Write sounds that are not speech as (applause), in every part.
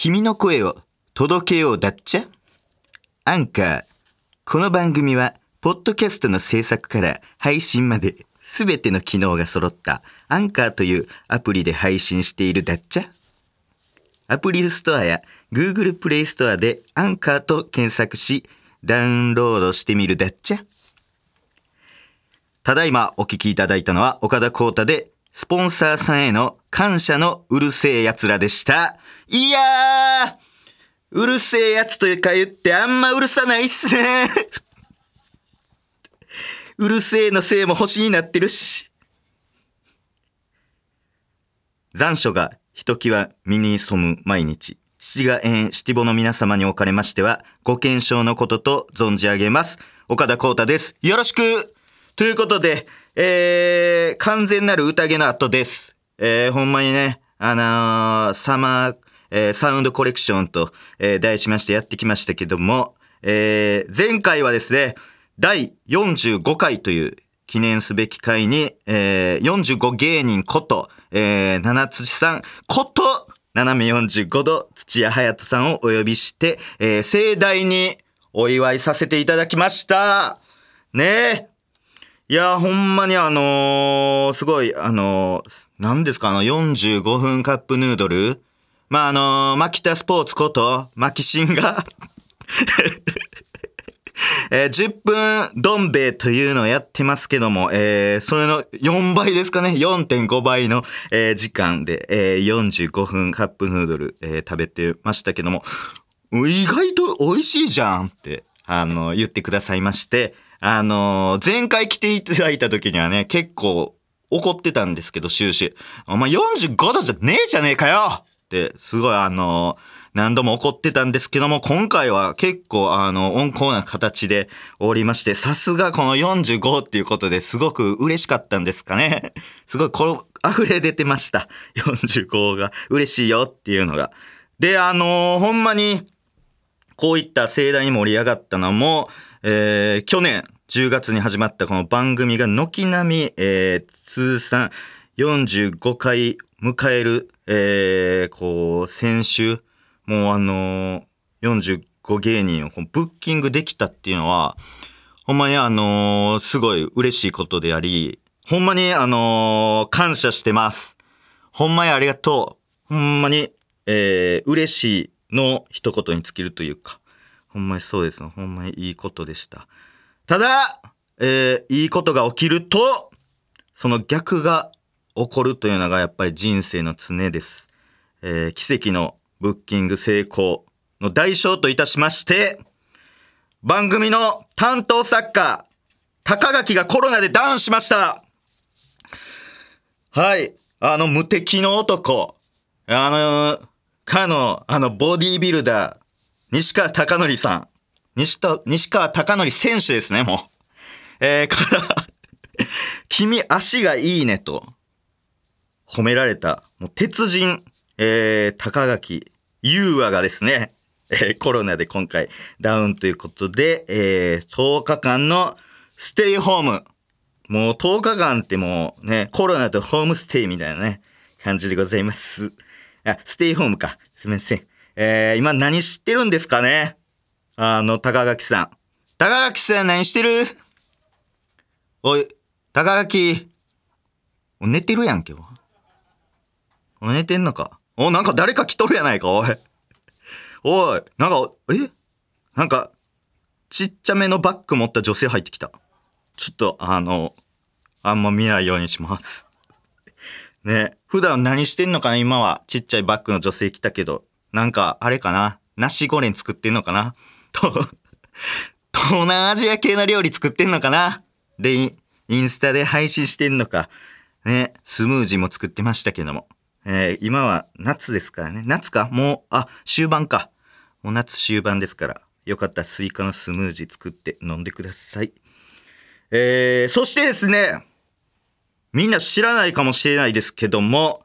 君の声を届けようだっちゃ？アンカー。この番組は、ポッドキャストの制作から配信まで、すべての機能が揃ったアンカーというアプリで配信しているだっちゃアプリストアや Google プレイストアでアンカーと検索し、ダウンロードしてみるだっちゃただいまお聞きいただいたのは岡田光太で、スポンサーさんへの感謝のうるせえ奴らでした。いやーうるせえやつというか言ってあんまうるさないっすね。(laughs) うるせえのせいも星になってるし。残暑がひときわ身に染む毎日。七が縁七五の皆様におかれましては、ご健勝のことと存じ上げます。岡田光太です。よろしくということで、えー、完全なる宴の後です。えー、ほんまにね、あのーサマー、えーサウンドコレクションと、えー題しましてやってきましたけども、えー前回はですね、第45回という記念すべき回に、えー45芸人こと、えー七土さんこと、斜め45度土屋隼人さんをお呼びして、えー盛大にお祝いさせていただきました。ねえ。いや、ほんまにあのーすごい、あのー何ですか、あの、45分カップヌードルまあ、あのー、マキタスポーツこと、マキシンが、(laughs) えー10分どん兵衛というのをやってますけども、えーそれの4倍ですかね、4.5倍の、えー時間で、えー45分カップヌードル、え食べてましたけども、意外と美味しいじゃんって、あの、言ってくださいまして、あの、前回来ていただいた時にはね、結構怒ってたんですけど、終始。お前45度じゃねえじゃねえかよ、すごいあの、何度も怒ってたんですけども、今回は結構あの、温厚な形でおりまして、さすがこの45っていうことですごく嬉しかったんですかね。(laughs) すごいこれ、溢れ出てました。45が嬉しいよっていうのが。で、あのほんまに、こういった盛大に盛り上がったのも、えー去年10月に始まったこの番組が軒並み、えー通算45回迎える、えーこう、先週、もうあのー45芸人をブッキングできたっていうのは、ほんまにあのーすごい嬉しいことであり、ほんまにあのー感謝してます。ほんまにありがとう。ほんまに、えー嬉しいの一言に尽きるというか、ほんまにそうですね。ほんまにいいことでした。ただ、えーいいことが起きると、その逆が起こるというのがやっぱり人生の常です。えー奇跡のブッキング成功の代償といたしまして、番組の担当作家、高垣がコロナでダウンしました。はい。あの無敵の男。あの、かの、あの、ボディービルダー、西川貴則さん。西と西川貴則選手ですね、もう。えー、から、君足がいいねと、褒められた、もう鉄人、えー、高垣優和がですね、えーコロナで今回ダウンということで、えー、10日間のステイホーム。もう10日間ってもうね、コロナとホームステイみたいなね、感じでございます。あ、ステイホームか。すみません。えー、今何知ってるんですかね？あの、高垣さん。高垣さん何してる？おい、高垣。寝てるやんけ。お寝てんのかお、なんか誰か来とるやないか、おい。おい、なんか、え？なんか、ちっちゃめのバッグ持った女性入ってきた。ちょっと、あの、あんま見ないようにします。ね普段何してんのかな今は。ちっちゃいバッグの女性来たけど。なんか、あれかなナシゴレン作ってんのかなと、東南アジア系の料理作ってんのかなで、インスタで配信してんのか。ね、スムージーも作ってましたけども。えー今は夏ですからね。夏か？もう、あ、終盤か。もう夏終盤ですから。よかったらスイカのスムージー作って飲んでください。えーそしてですね、みんな知らないかもしれないですけども、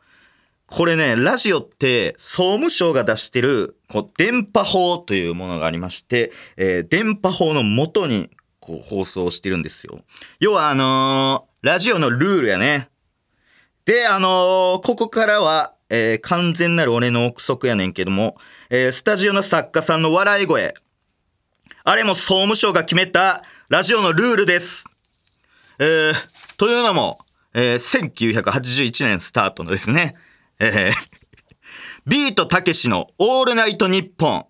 これね、ラジオって総務省が出してる、こう、電波法というものがありまして、えー電波法の元に、こう、放送してるんですよ。要はあのーラジオのルールやね。で、あのーここからは、えー完全なる俺の憶測やねんけども、えースタジオの作家さんの笑い声。あれも総務省が決めたラジオのルールです。えー、というのも、えー1981年スタートのですね、えービートたけしのオールナイトニッポン。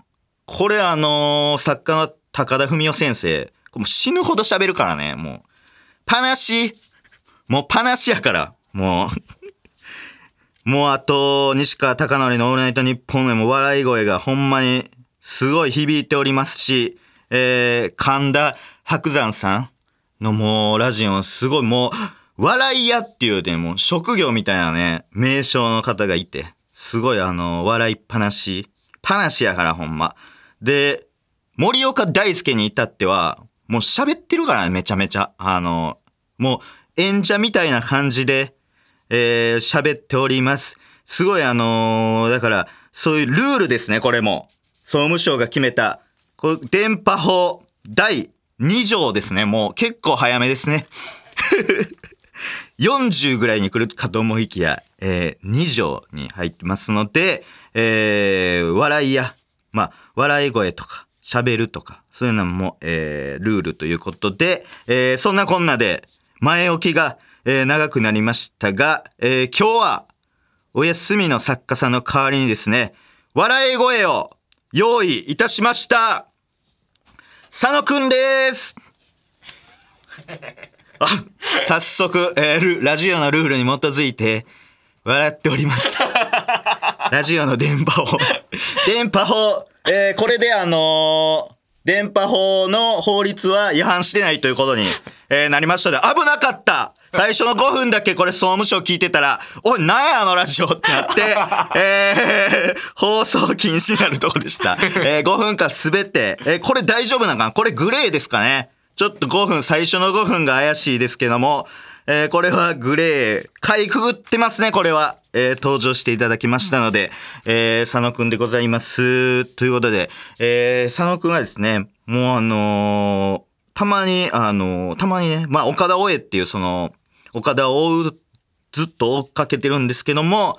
これあのー作家の高田文夫先生、もう死ぬほど喋るからね、もう。パナシ、もうパナシやから、もう。(laughs) もうあと、西川貴教のオールナイトニッポンでも笑い声がほんまにすごい響いておりますし、えー、神田伯山さんのもうラジオすごいもう、笑い屋っていうね、もう職業みたいなね、名称の方がいて、すごいあの、笑いっぱなし、ぱなしやからほんま。で、森岡大輔に至っては、もう喋ってるからね、めちゃめちゃ。あの、もう演者みたいな感じで、えー喋っております。すごいあのーだから、そういうルールですね、これも。総務省が決めた、こ電波法第2条ですね。もう結構早めですね。(laughs) 40ぐらいに来るかと思いきや、えー2条に入ってますので、えー笑いや、まあ、笑い声とか、喋るとか、そういうのも、えールールということで、えーそんなこんなで、前置きが、えー長くなりましたが、えー今日は、お休みの作家さんの代わりにですね、笑い声を用意いたしました佐野くんですあ、早速、えーラジオのルールに基づいて、笑っております。ラジオの電波法。電波法、えーこれであのー電波法の法律は違反してないということに、えーなりましたで、危なかった最初の5分だけこれ総務省聞いてたら、おい、なんやあのラジオってなって、(laughs) えー放送禁止になるとこでした。えー5分間すべて、えーこれ大丈夫なのかな？これグレーですかね？ちょっと5分、最初の5分が怪しいですけども、えーこれはグレー、かいくぐってますね、これは。えー登場していただきましたので、えー佐野くんでございます。ということで、えー佐野くんはですね、もうあのーたまに、あのーたまにね、まあ、岡田大江っていうその、岡田を追う、ずっと追っかけてるんですけども、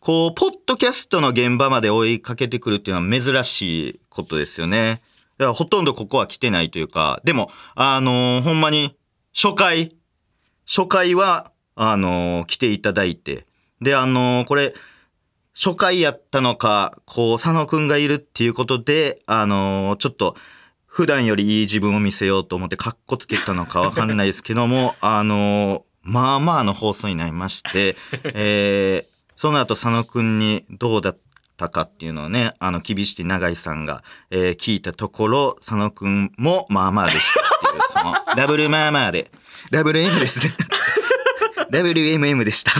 こう、ポッドキャストの現場まで追いかけてくるっていうのは珍しいことですよね。だからほとんどここは来てないというか、でも、あのーほんまに、初回、初回は、あのー来ていただいて、で、あのーこれ、初回やったのか、こう、佐野くんがいるっていうことで、あのちょっと、普段よりいい自分を見せようと思って、カッコつけたのかわかんないですけども、あのまあまあの放送になりまして、(laughs) えーその後佐野くんにどうだったかっていうのをね、あの、厳しい永井さんが、えー聞いたところ、佐野くんもまあまあでしたっていう、(laughs) その、ダブルまあまあで、ダブル M です。(laughs) WMM でした。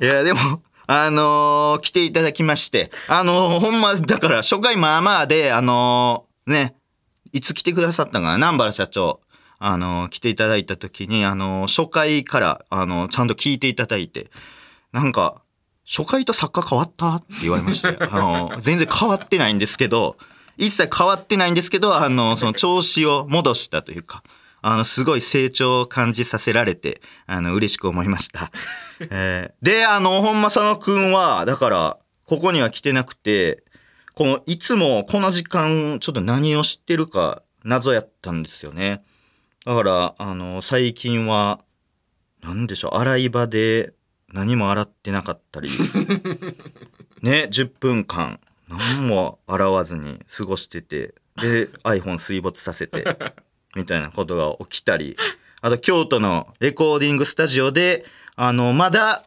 いや、でも、あのー来ていただきまして、あのーほんま、だから、初回まあまあで、あのーね、いつ来てくださったかな南原社長。あのー来ていただいた時に、あのー初回から、あのーちゃんと聞いていただいて、なんか、初回と作家変わった？って言われましたよ。(laughs) あのー全然変わってないんですけど、一切変わってないんですけど、あのーその調子を戻したというか、あの、すごい成長を感じさせられて、あの、嬉しく思いました。(laughs) えーで、あの、本間佐野くんは、だから、ここには来てなくて、この、いつもこの時間、ちょっと何を知ってるか、謎やったんですよね。だから、あの、最近は、なんでしょう、洗い場で何も洗ってなかったり、(laughs) ね、10分間、何も洗わずに過ごしてて、で、iPhone 水没させて、みたいなことが起きたり、あと京都のレコーディングスタジオで、あの、まだ、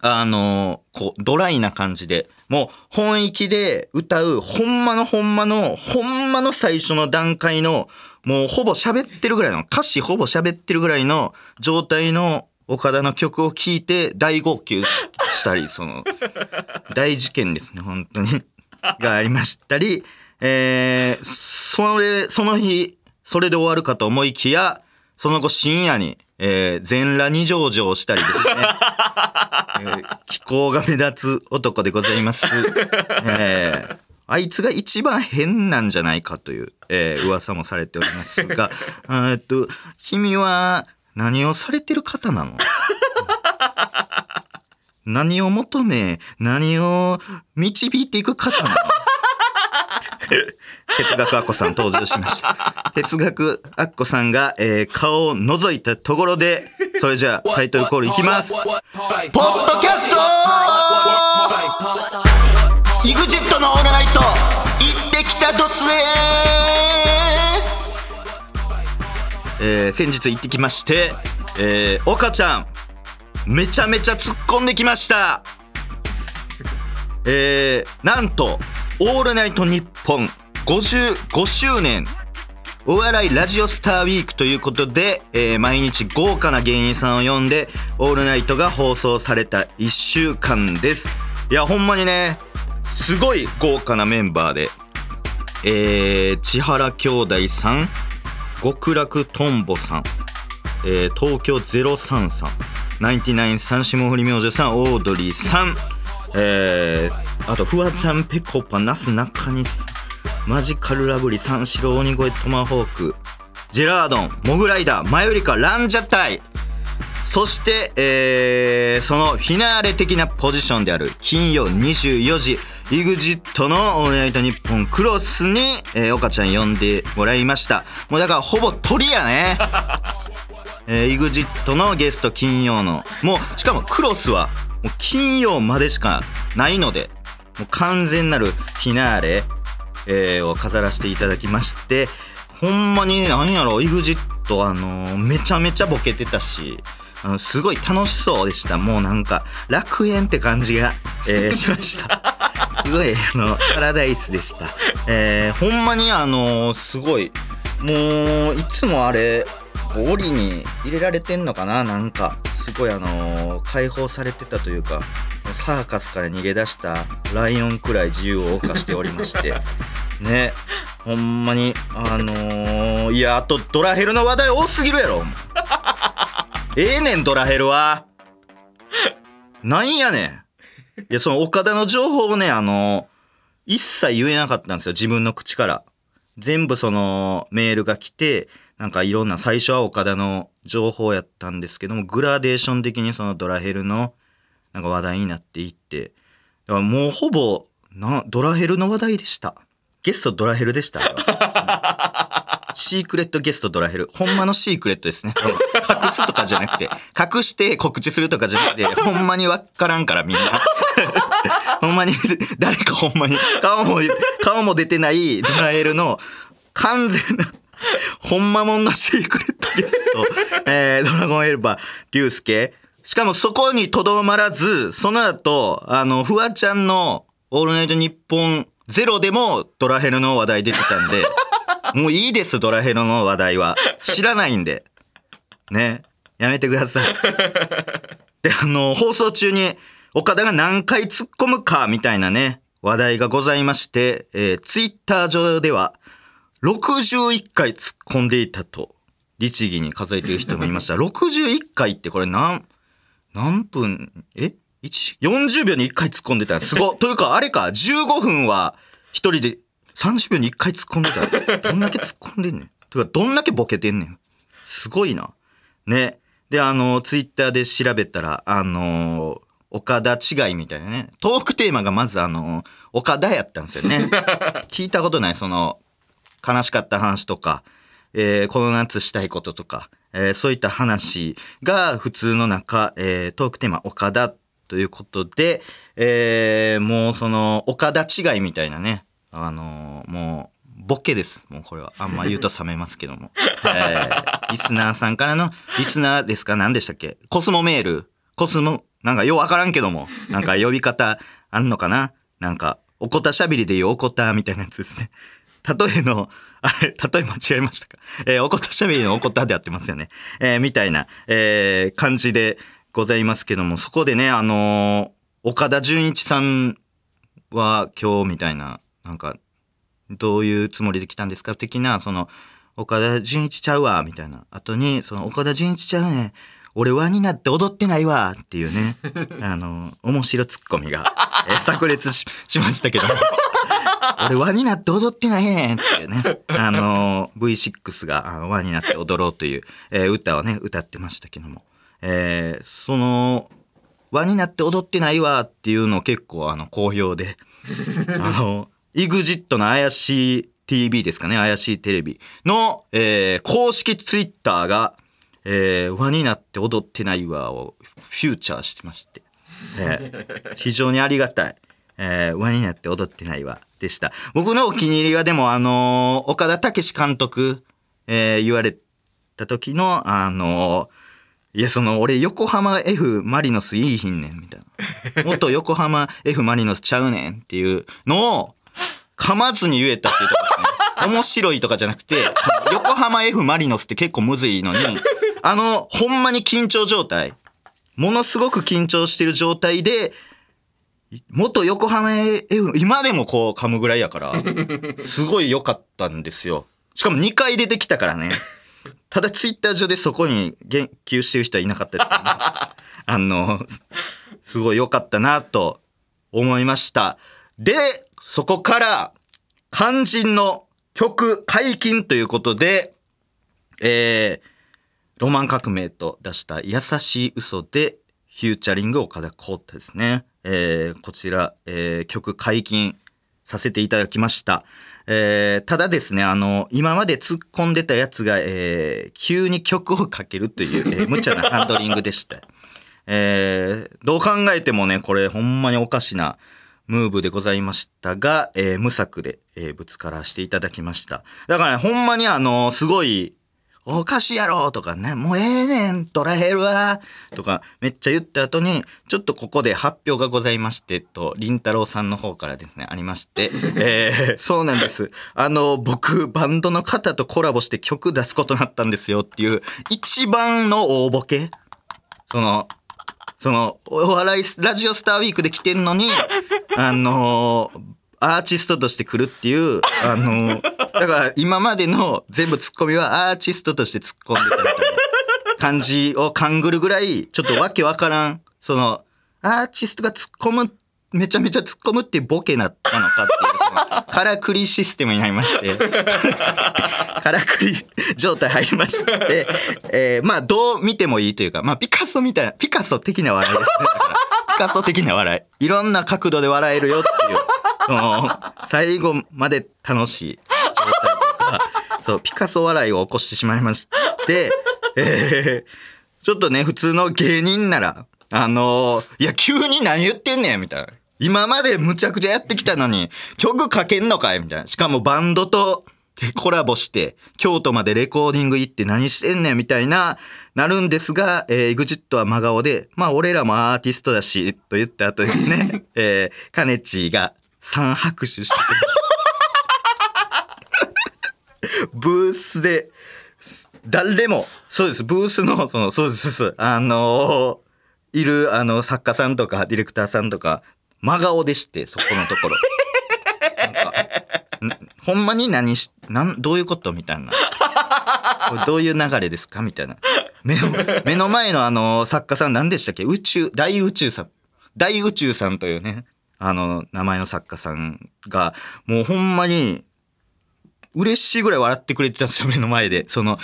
あの、こう、ドライな感じで、もう本域で歌う、ほんまのほんまの、ほんまの最初の段階の、もうほぼ喋ってるぐらいの、歌詞ほぼ喋ってるぐらいの状態の岡田の曲を聴いて大号泣したり、その、(laughs) 大事件ですね、本当に。がありましたり、えー、それ、その日、それで終わるかと思いきや、その後深夜に、えー、全裸二条城したりですね。(laughs) えー気候が目立つ男でございます。えーあいつが一番変なんじゃないかという、えー噂もされておりますが、(laughs) えーっと、君は何をされてる方なの？(laughs) 何を求め、何を導いていく方なの？(laughs) 哲学アッコさん登場しました。哲学アッコさんが、えー顔を覗いたところで、それじゃあタイトルコールいきます。ポッドキャスト !EXIT のオールナイト行ってきたどすえー先日行ってきまして、えー、岡ちゃん、めちゃめちゃ突っ込んできました。えー、なんと、オールナイトニッポン55周年お笑いラジオスターウィークということで、えー毎日豪華な芸人さんを呼んで、オールナイトが放送された1週間です。いや、ほんまにね、すごい豪華なメンバーで、えー、千原兄弟さん、極楽とんぼさん、えー東京03さん、ナインティナインさん、霜降り明星さん、オードリーさん、えー、あと、フワちゃん、ぺこぱ、なすなかにす、マジカルラブリー、三四郎、鬼越トマホーク、ジェラードン、モグライダー、マヨリカ、ランジャタイ、そして、えーそのフィナーレ的なポジションである金曜24時 EXIT の「オールナイトニッポンクロスに」えー、岡ちゃん呼んでもらいました。もうだからほぼ鳥やね。(laughs) えー、EXIT のゲスト金曜の。もうしかもクロスはもう金曜までしかないのでもう完全なるフィナーレ、えーを飾らせていただきましてほんまになんやろ EXIT あのーめちゃめちゃボケてたしあのすごい楽しそうでした。もうなんか楽園って感じが、えーしました。(laughs) すごいあのパラダイスでした。えーほんまにあのーすごい。もういつもあれ檻に入れられてんのかな？なんかすごいあのー解放されてたというかサーカスから逃げ出したライオンくらい自由を謳歌しておりまして。(laughs) ね。ほんまにあのーいやあとドラヘルの話題多すぎるやろ。(laughs) ええねんドラヘルは。なんやねんいやその岡田の情報をねあの一切言えなかったんですよ自分の口から。全部そのメールが来てなんかいろんな最初は岡田の情報やったんですけどもグラデーション的にそのドラヘルのなんか話題になっていって。だからもうほぼなドラヘルの話題でした。ゲストドラヘルでした。シークレットゲストドラヘル。ほんまのシークレットですね。隠すとかじゃなくて。隠して告知するとかじゃなくてほんまにわからんからみんな。(laughs) ほんまに誰かほんまに顔も顔も出てないドラエルの完全なほんまもんのシークレットゲスト、えードラゴンエルバー、竜介。しかもそこにとどまらず、その後、あの、フワちゃんのオールナイトニッポンゼロでもドラヘルの話題出てたんで、もういいです、ドラヘルの話題は。知らないんで。ね。やめてください。で、あの、放送中に岡田が何回突っ込むかみたいなね、話題がございまして、えー、ツイッター上では61回突っ込んでいたと、律儀に数えている人もいました。61回ってこれ何、何分、え ?1、40秒に1回突っ込んでたすご。というか、あれか、15分は一人で30秒に1回突っ込んでたら、(laughs) どんだけ突っ込んでんねん。というか、どんだけボケてんねん。すごいな。ね。で、あの、ツイッターで調べたら、あの岡田違いみたいなね。トークテーマがまずあの、岡田やったんですよね。(laughs) 聞いたことない、その、悲しかった話とか、えーこの夏したいこととか、えーそういった話が普通の中、えートークテーマ岡田ということで、えーもうその岡田違いみたいなね、あのもうボケです。もうこれはあんま言うと冷めますけども。えーリスナーさんからの、リスナーですか？何でしたっけ？コスモメール。コスモ、なんかようわからんけども、なんか呼び方あんのかな？なんか、おこたしゃべりで言うおこたみたいなやつですね。例えの、あれ、例え間違えましたか？えーおこたしゃべりのおこたでやってますよね。えーみたいな、えー感じでございますけども、そこでね、あのー岡田准一さんは今日みたいな、なんか、どういうつもりで来たんですか？的な、その、岡田准一ちゃうわ、みたいな。後に、その、岡田准一ちゃうね。俺輪になって踊ってないわっていうね、(laughs) あの、面白ツッコミが、えー炸裂ししましたけども。(laughs) 俺輪になって踊ってないねんっていうね。あの、V6 があの輪になって踊ろうという、えー歌をね、歌ってましたけども。えーその、輪になって踊ってないわっていうの結構あの好評で。(laughs) あの、EXIT の怪しい TV ですかね、怪しいテレビの、えー、公式ツイッターが、えー、輪になって踊ってないわをフューチャーしてまして。えー、(laughs) 非常にありがたい。えー、輪になって踊ってないわでした。僕のお気に入りはでもあのー、岡田武史監督、えー、言われた時の、あのー、いや、その、俺、横浜 F マリノスいいひんねん、みたいな。もっと横浜 F マリノスちゃうねんっていうのを、噛まずに言えたっていうとこですね。面白いとかじゃなくて、横浜 F マリノスって結構むずいのに、あの、ほんまに緊張状態。ものすごく緊張してる状態で、元横浜 F、今でもこう噛むぐらいやから、すごい良かったんですよ。しかも2回出てきたからね。ただツイッター上でそこに言及してる人はいなかったですからね。あの、すごい良かったなと思いました。で、そこから肝心の曲解禁ということで、えー、ロマン革命と出した優しい嘘でフューチャリング岡田浩太ですね。えー、こちら、えー、曲解禁させていただきました。えー、ただですね、あの、今まで突っ込んでたやつが、えー、急に曲をかけるという、えー、無茶なハンドリングでした。えー、どう考えてもね、これほんまにおかしなムーブでございましたが、えー、無策で、えー、ぶつからしていただきました。だからね、ほんまにあの、すごい、おかしいやろとかね、もうええねん、トラヘルはとかめっちゃ言った後に、ちょっとここで発表がございまして、と、りんたろうさんの方からですね、ありまして、えー、(laughs) そうなんです。あの、僕、バンドの方とコラボして曲出すことになったんですよっていう、一番の大ボケその、その、お笑い、ラジオスターウィークで来てんのに、あのアーティストとして来るっていう、あの、だから今までの全部ツッコミはアーティストとして突っ込んでたみたいな感じを勘ぐるぐらい、ちょっとわけわからん、その、アーティストが突っ込む、めちゃめちゃ突っ込むっていうボケなったのかっていう、その、からくりシステムになりまして、からくり状態入りまして、えー、まあどう見てもいいというか、まあピカソみたいな、ピカソ的な笑いですね。ピカソ的な笑い。いろんな角度で笑えるよっていう。(laughs) 最後まで楽しい状態とか、そう、ピカソ笑いを起こしてしまいまして、えー、ちょっとね、普通の芸人なら、あのー、いや、急に何言ってんねんみたいな。今までむちゃくちゃやってきたのに、曲書けんのかいみたいな。しかもバンドとコラボして、京都までレコーディング行って何してんねんみたいな、なるんですが、えー、EXIT は真顔で、まあ俺らもアーティストだし、と言った後ですね、(laughs) えー、カネチーが、3拍手してブースで、誰も、そうです、ブースの、その、そうです、そうです、あのー、いる、あの、作家さんとか、ディレクターさんとか、真顔でして、そこのところ。ほんまに何し、なん、どういうことみたいな。これどういう流れですかみたいな。目の、目の前のあの、作家さん何でしたっけ？宇宙、大宇宙さん。大宇宙さんというね、あの、名前の作家さんが、もうほんまに、嬉しいぐらい笑ってくれてたんですよ、目の前で。その、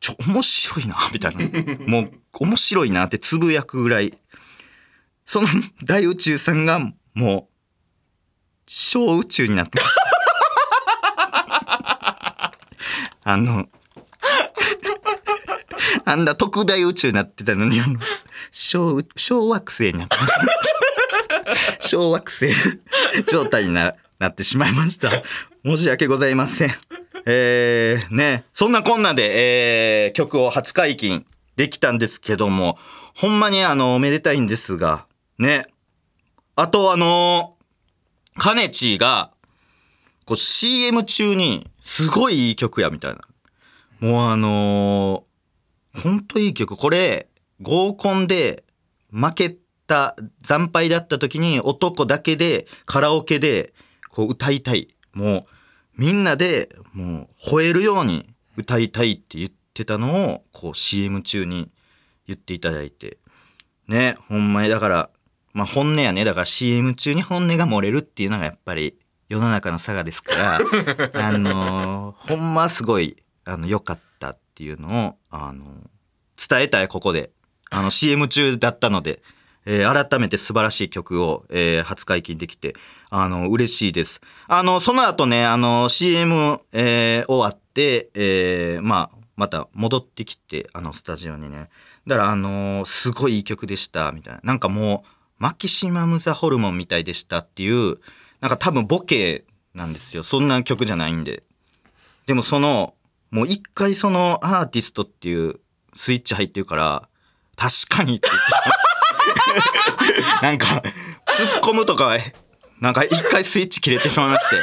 ちょ、面白いな、みたいな。もう、面白いなってつぶやくぐらい。その大宇宙さんが、もう、小宇宙になってました。あの、あんな特大宇宙になってたのに、あの、小、小惑星になってました。小惑星状態にななってしまいました。申し訳ございません。えー、ね、そんなこんなで、えー、曲を初解禁できたんですけども、ほんまにあの、おめでたいんですが、ね。あとあのー、カネチーが、こう CM 中に、すごいいい曲や、みたいな。もうあのー、ほんといい曲。これ、合コンで負けた惨敗だった時に男だけでカラオケでこう歌いたいもうみんなでもう吠えるように歌いたいって言ってたのをこう CM 中に言っていただいてねほんまにだからまあ本音やねだから CM 中に本音が漏れるっていうのがやっぱり世の中の差がですから (laughs) あのー、ほんますごいあの良かったっていうのをあのー、伝えたいここであの CM 中だったのでえー改めて素晴らしい曲を、えー初解禁できて、あの、嬉しいです。あの、その後ね、あの、CM、えー終わって、えーまあ、また戻ってきて、あの、スタジオにね。だから、あのすごいいい曲でした、みたいな。なんかもう、マキシマム・ザ・ホルモンみたいでしたっていう、なんか多分ボケなんですよ。そんな曲じゃないんで。でもその、もう一回そのアーティストっていうスイッチ入ってるから、確かにって言ってしまう (laughs) なんか、突っ込むとかは、なんか一回スイッチ切れてしまいまして。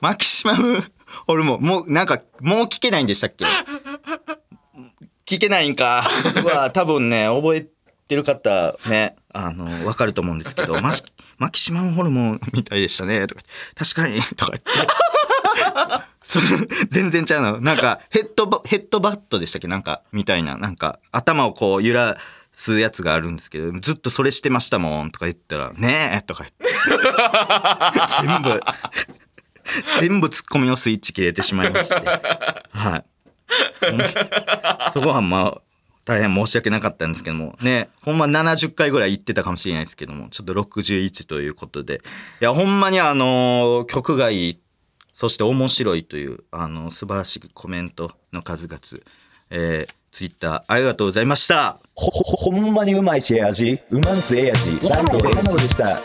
マキシマム、俺も、もうなんか、もう聞けないんでしたっけ？聞けないんか。うわ、多分ね、覚えてる方ね、あの、わかると思うんですけど、(laughs) マシマキシマムホルモンみたいでしたね、とか確かに、とか言って。そ全然ちゃうの。なんか、ヘッドバ、ヘッドバットでしたっけ？なんか、みたいな。なんか、頭をこう揺らすやつがあるんですけど、ずっとそれしてましたもん、とか言ったら、ねえ、とか言って。全部、全部ツッコミのスイッチ切れてしまいまして。はい。そこはまあ、大変申し訳なかったんですけども、ね、ほんま70回ぐらい言ってたかもしれないですけども、ちょっと61ということで。いや、ほんまにあの曲がいい、そして面白いという、あの、素晴らしいコメントの数々、えー、ツイッターありがとうございました。ほ、ほ、ほんまにうまいしええ味。うまんすええ味。ライトええものでした。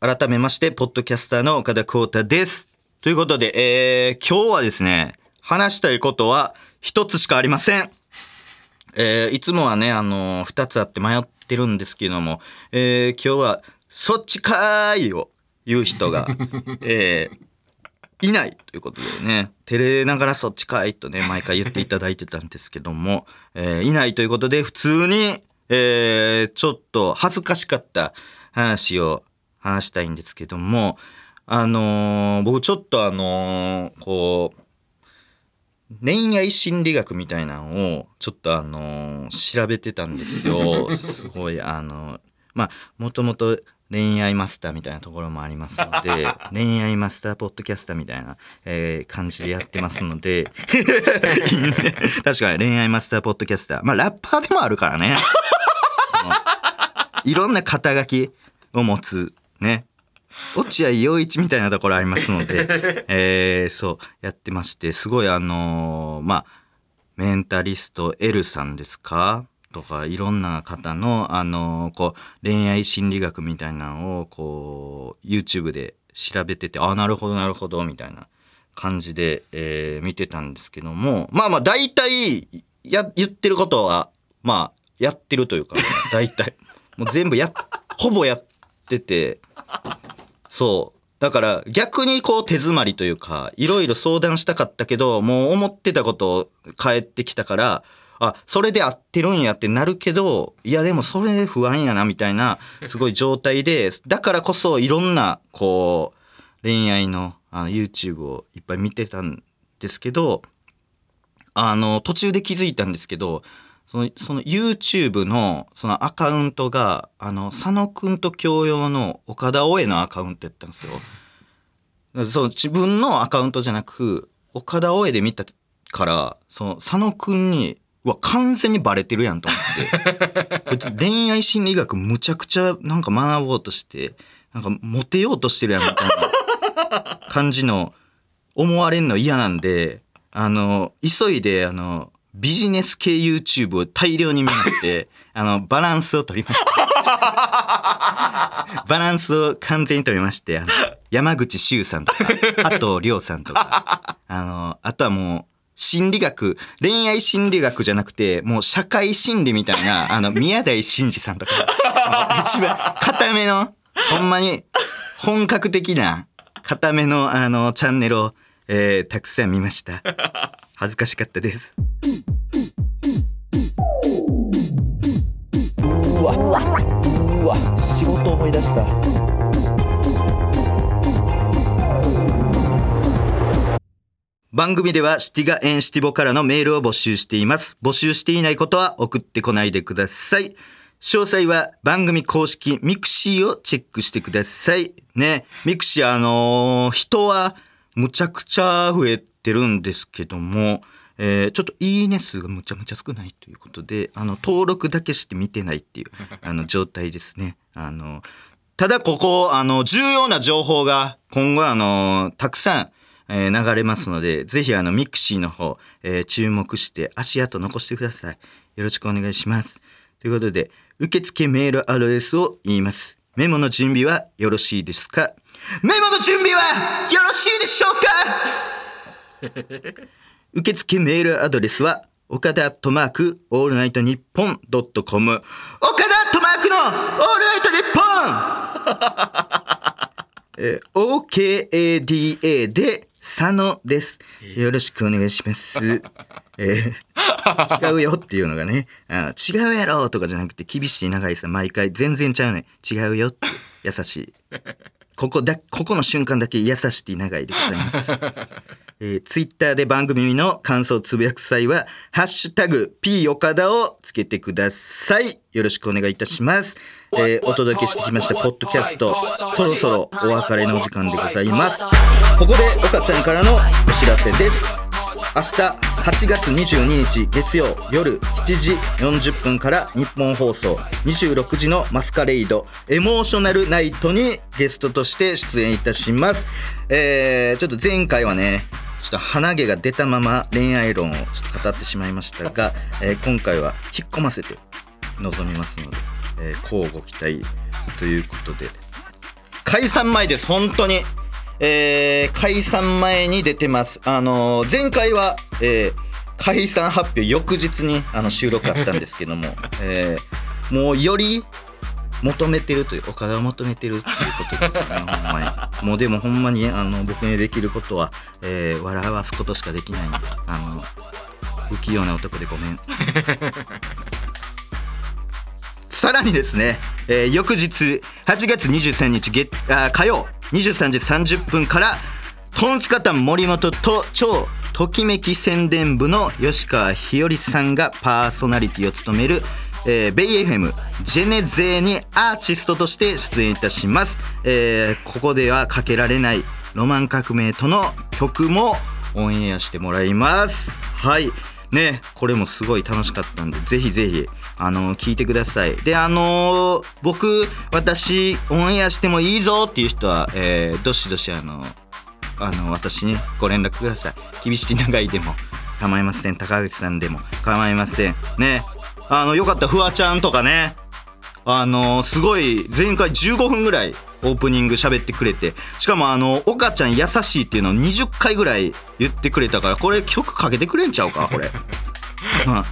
改めまして、ポッドキャスターの岡田光太です。ということで、えー、今日はですね、話したいことは一つしかありません。えー、いつもはね、あのー二つあって迷ってるんですけども、えー、今日は、そっちかーいを言う人が、(laughs) えー、いないということでね、照れながらそっちかーいとね、毎回言っていただいてたんですけども、えーいないということで、普通に、えーちょっと恥ずかしかった話を話したいんですけども、あのー僕ちょっとあのーこう、恋愛心理学みたいなのをちょっとあのー調べてたんですよ。(laughs) すごいあのまあもともと恋愛マスターみたいなところもありますので (laughs) 恋愛マスターポッドキャスターみたいな、えー感じでやってますので。(laughs) 確かに恋愛マスターポッドキャスター。まあラッパーでもあるからね。いろんな肩書きを持つね落合陽一みたいなところありますので、(laughs) えーそうやってましてすごいあのーまあメンタリスト L さんですか？とかいろんな方のあのーこう恋愛心理学みたいなのをこう YouTube で調べててあなるほどなるほどみたいな感じで、えー見てたんですけどもまあまあ大体や言ってることはまあやってるというか、大体。もう全部やほぼやっててそう。だから逆にこう手詰まりというか、いろいろ相談したかったけど、もう思ってたことを返ってきたから、あ、それで合ってるんやってなるけど、いやでもそれ不安やなみたいな、すごい状態で、だからこそいろんな、こう、恋愛のあの YouTube をいっぱい見てたんですけど、あの、途中で気づいたんですけど、その、その YouTube のそのアカウントが、あの、佐野くんと共用の岡田大江のアカウントやったんですよ。そう、自分のアカウントじゃなく、岡田大江で見たから、その、佐野くんに、うわ、完全にバレてるやんと思って。(laughs) こいつ恋愛心理学むちゃくちゃなんか学ぼうとして、なんかモテようとしてるやんみたいな感じの思われんの嫌なんで、あの、急いで、あの、ビジネス系 YouTube を大量に見まして、(laughs) あの、バランスを取りました。(laughs) バランスを完全に取りまして、あの、山口周さんとか、(laughs) 加藤亮さんとか、あの、あとはもう、心理学、恋愛心理学じゃなくて、もう社会心理みたいな、あの、宮台真司さんとか、一番固めの、ほんまに、本格的な、固めの、あの、チャンネルを、えーたくさん見ました。恥ずかしかったです。うわうわ仕事思い出した番組ではシティガエンシティボからのメールを募集しています。募集していないことは送ってこないでください。詳細は番組公式ミクシーをチェックしてください。ね、ミクシーあのー人はむちゃくちゃ増えてるんですけども、えーちょっといいね数がむちゃむちゃ少ないということで、あの、登録だけして見てないっていう、あの、状態ですね。あの、ただここ、あの、重要な情報が今後あの、たくさん、えー流れますので、ぜひあの、ミクシーの方、えー注目して足跡残してください。よろしくお願いします。ということで、受付メールアドレスを言います。メモの準備はよろしいですか？メモの準備はよろしいでしょうか？(laughs) 受付メールアドレスは、岡田アットマークオールナイトニッポンドットコム。岡田アットマークのオールナイトニッポン (laughs) えー OKADA で佐野です。よろしくお願いします。(laughs) えー違うよっていうのがね、あ違うやろとかじゃなくて厳しい長井さん毎回全然ちゃうねん。違うよって優しい。ここだ、ここの瞬間だけ優しい長いでございます。えー、ツイッターで番組の感想をつぶやく際は、ハッシュタグ、P 岡田をつけてください。よろしくお願いいたします。えーお届けしてきました、ポッドキャスト、そろそろお別れのお時間でございます。ここで、岡ちゃんからのお知らせです。明日8月22日月曜夜7時40分から日本放送26時のマスカレイドエモーショナルナイトにゲストとして出演いたします。えー、ちょっと前回はね、ちょっと鼻毛が出たまま恋愛論をちょっと語ってしまいましたが、えー今回は引っ込ませて臨みますので、えー、交互期待ということで。解散前です本当に。えー解散前に出てます。あのー前回は、えー解散発表翌日にあの収録あったんですけども、(laughs) えーもうより求めてるという岡田を求めてるっていうことですねほんまに。もうでもほんまにあの僕にできることは、えー笑わすことしかできないんであの不器用な男でごめん。(laughs) さらにですね、えー翌日8月23日月あ火曜23時30分からトンツカタン森本と超ときめき宣伝部の吉川ひよりさんがパーソナリティを務める、えーベイ FM ジェネゼーにアーティストとして出演いたします、えーここではかけられないロマン革命との曲もオンエアしてもらいます。はい。ねこれもすごい楽しかったんでぜひぜひあの聞いてください。であのー僕私オンエアしてもいいぞっていう人は、えーどしどしあのあの私にご連絡ください。厳しい長いでも構いません。高口さんでも構いません。ね。あのよかったフワちゃんとかね。あのすごい前回15分ぐらいオープニング喋ってくれて。しかもあの岡ちゃん優しいっていうのを20回ぐらい言ってくれたからこれ曲かけてくれんちゃうかこれ、(laughs) うん、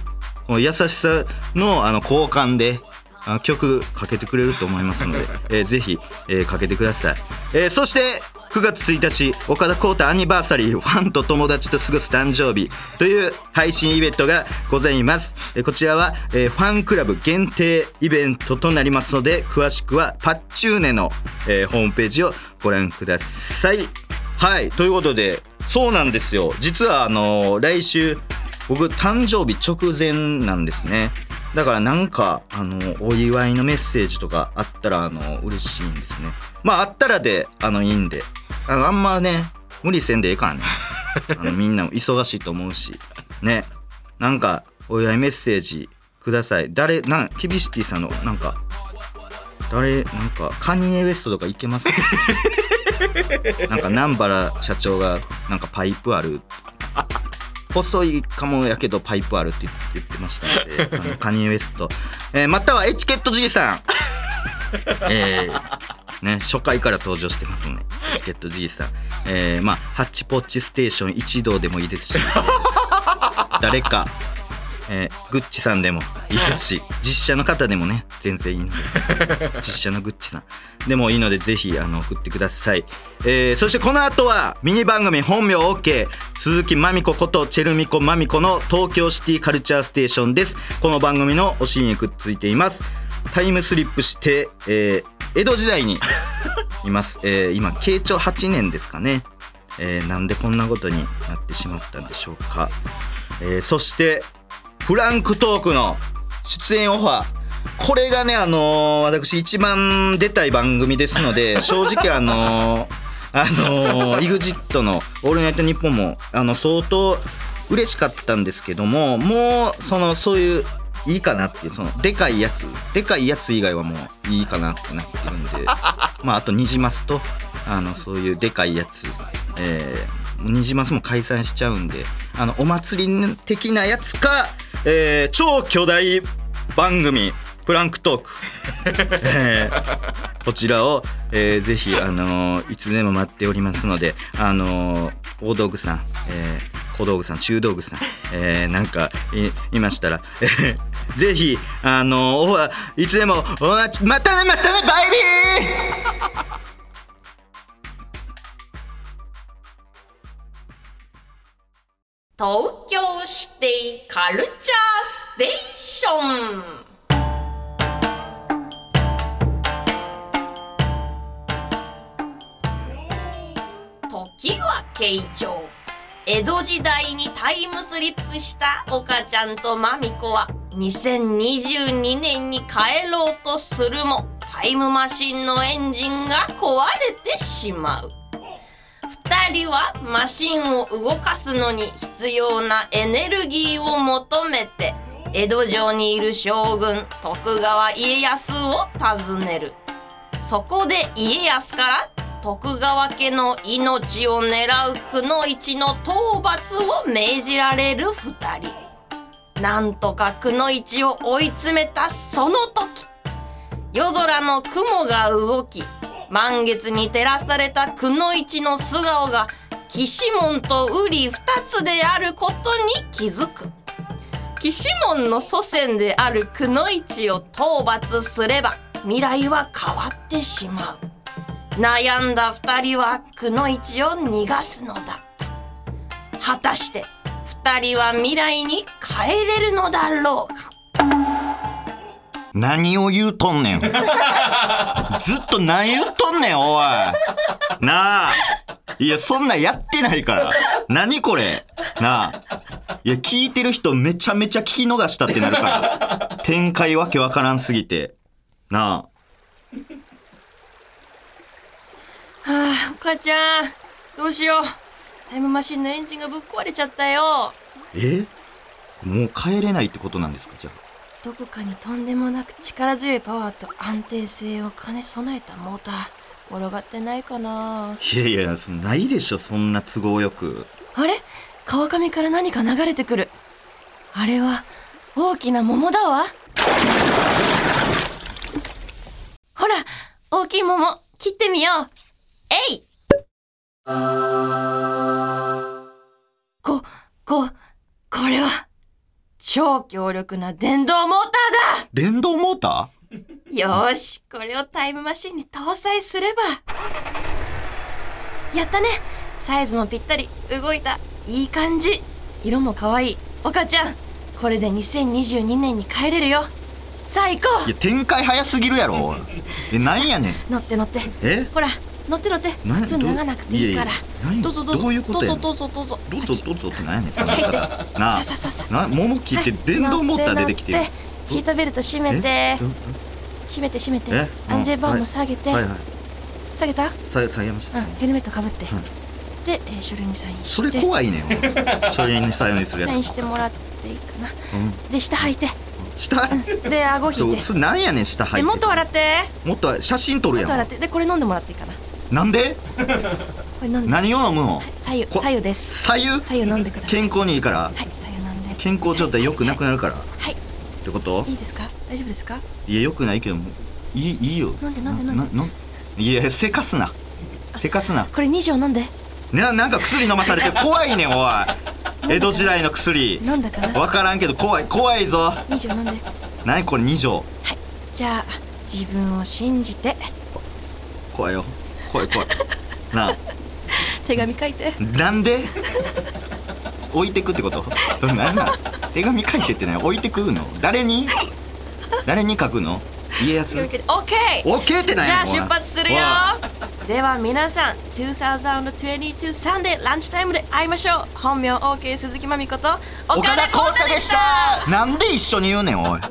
この優しさのあの交換であ曲かけてくれると思いますので、えーぜひ、えーかけてください、えーそして9月1日岡田浩太アニバーサリーファンと友達と過ごす誕生日。という配信イベントがございます、こちらは、えファンクラブ限定イベントとなりますので詳しくはパッチューネの、えホームページをご覧ください。はいということでそうなんですよ。実はあの来週僕誕生日直前なんですね。だからなんかあのお祝いのメッセージとかあったらあの嬉しいんですね。まああったらであのいいんで。あのあんまね無理せんでええからね。あのみんなも忙しいと思うし。ね。なんかお祝いメッセージください。誰なんキビシティさんのなんか誰なんかカニエ・ウエストとかいけますか？(laughs) なんか南原社長がなんかパイプある細いかもやけどパイプあるって言ってましたので (laughs) あのカニエ・ウエスト、えーまたはエチケット G さん。(laughs) えー。ね、初回から登場してますね。エチケット G さん。えーまあハッチポッチステーション一同でもいいですし。(laughs) 誰かえーグッチさんでもいいですし実写の方でもね全然いいので (laughs) 実写のグッチさん。でもいいのでぜひあの送ってください、えーそしてこの後はミニ番組本名 OK 鈴木まみこことチェルミコまみこの東京シティカルチャーステーションです。この番組のお尻にくっついています。タイムスリップして、えー江戸時代にいます、えー今慶長8年ですかね、えーなんでこんなことになってしまったんでしょうか、えーそしてフランクトークの出演オファー。これがねあのー私一番出たい番組ですので (laughs) 正直あのーあのー EXIT の「オールナイトニッポン」もあの相当嬉しかったんですけどももうそのそういういいかなっていうそのでかいやつでかいやつ以外はもういいかなってなってるんで (laughs) まああとニジマスとあのそういうでかいやつえー、ニジマスも解散しちゃうんであのお祭り的なやつか、えー超巨大番組プランクトーク、(laughs) えーこちらを、えーぜひ、あのーいつでも待っておりますので、あのー大道具さん、えー小道具さん中道具さん、えーなんかいいましたら、えーぜひ、あのーおいつでもおままたねまたねバイビー東京シティカルチャーステーション。時は慶長。江戸時代にタイムスリップした岡ちゃんとマミコは2022年に帰ろうとするもタイムマシンのエンジンが壊れてしまう。二人はマシンを動かすのに必要なエネルギーを求めて江戸城にいる将軍徳川家康を訪ねる。そこで家康から徳川家の命を狙うくの一の討伐を命じられる二人。なんとかくの一を追い詰めたその時夜空の雲が動き満月に照らされたくの一の素顔が岸門と瓜二つであることに気づく。岸門の祖先であるくの一を討伐すれば未来は変わってしまう。悩んだ二人はくの一を逃がすのだった。果たして二人は未来に帰れるのだろうか。何を言うとんねん。(laughs) ずっと何言うとんねん、おい。なあ。いや、そんなんやってないから。何これ。なあ。いや、聞いてる人めちゃめちゃ聞き逃したってなるから。展開わけわからんすぎて。なあ。はあ、お母ちゃん、どうしよう。タイムマシンのエンジンがぶっ壊れちゃったよ。え？もう帰れないってことなんですか？じゃあ。どこかにとんでもなく力強いパワーと安定性を兼ね備えたモーター、転がってないかないやいや、そないでしょ、そんな都合よく。あれ？川上から何か流れてくる。あれは、大きな桃だわ。ほら、大きい桃、切ってみよう。えいこ、こ、これは、超強力な電動モーターだ電動モータよーし、これをタイムマシンに搭載すれば。やったねサイズもぴったり、動いた。いい感じ。色も可愛い。岡ちゃん、これで2022年に帰れるよ。さあ行こーいや、展開早すぎるやろ。(laughs) え、なんやねん。う乗って乗って。え？ほら、乗って乗って。な普通脱がなくていいから。どうぞどうぞ。どういうことや？どうぞどうぞどうぞ。どうぞどうぞってなんやねん、それ。なあさあさあさ。な、桃切って電動モーター出てきてるシートベルト締めてえ？締めて締めてえ？安全バーも下げて。下げた？さ下げました。うん、ヘルメットかぶって、はいで、えー書類にサインしてそれ怖いねん。(laughs) 書類にサインするやつ。サインしてもらっていいかなうん。で下履いて下？で顎引いてそれなんやねん下入って。でもっと笑ってもっと写真撮るもっと笑やん。ってでこれ飲んでもらっていいかな (laughs) んで？何を飲むの？左右こ左右です左右？左右飲んでください健康にいいから。はい左右飲んで健康状態良くなくなるから。っはいてこと？いいですか？大丈夫ですか？いや良くないけどいいいいよ。飲んで飲んで飲んでいやせかすな。せかすな。これ2錠飲んでななんか薬飲まされて (laughs) 怖いねんおい。江戸時代の薬。飲んだかな？わからんけど怖い怖いぞ。2錠飲んで何？これ二錠。はいじゃあ自分を信じて怖いよ。怖い怖い。なあ。手紙書いて。なんで？置いてくってこと？それなんなん手紙書いてってね置いてくの？誰に？誰に書くの？家康。オッケーオッケーってなんじゃあ出発するよ。では皆さん2022サンデーランチタイムで会いましょう。本名 OK 鈴木まみこと岡田浩太でした。なんで一緒に言うねんおい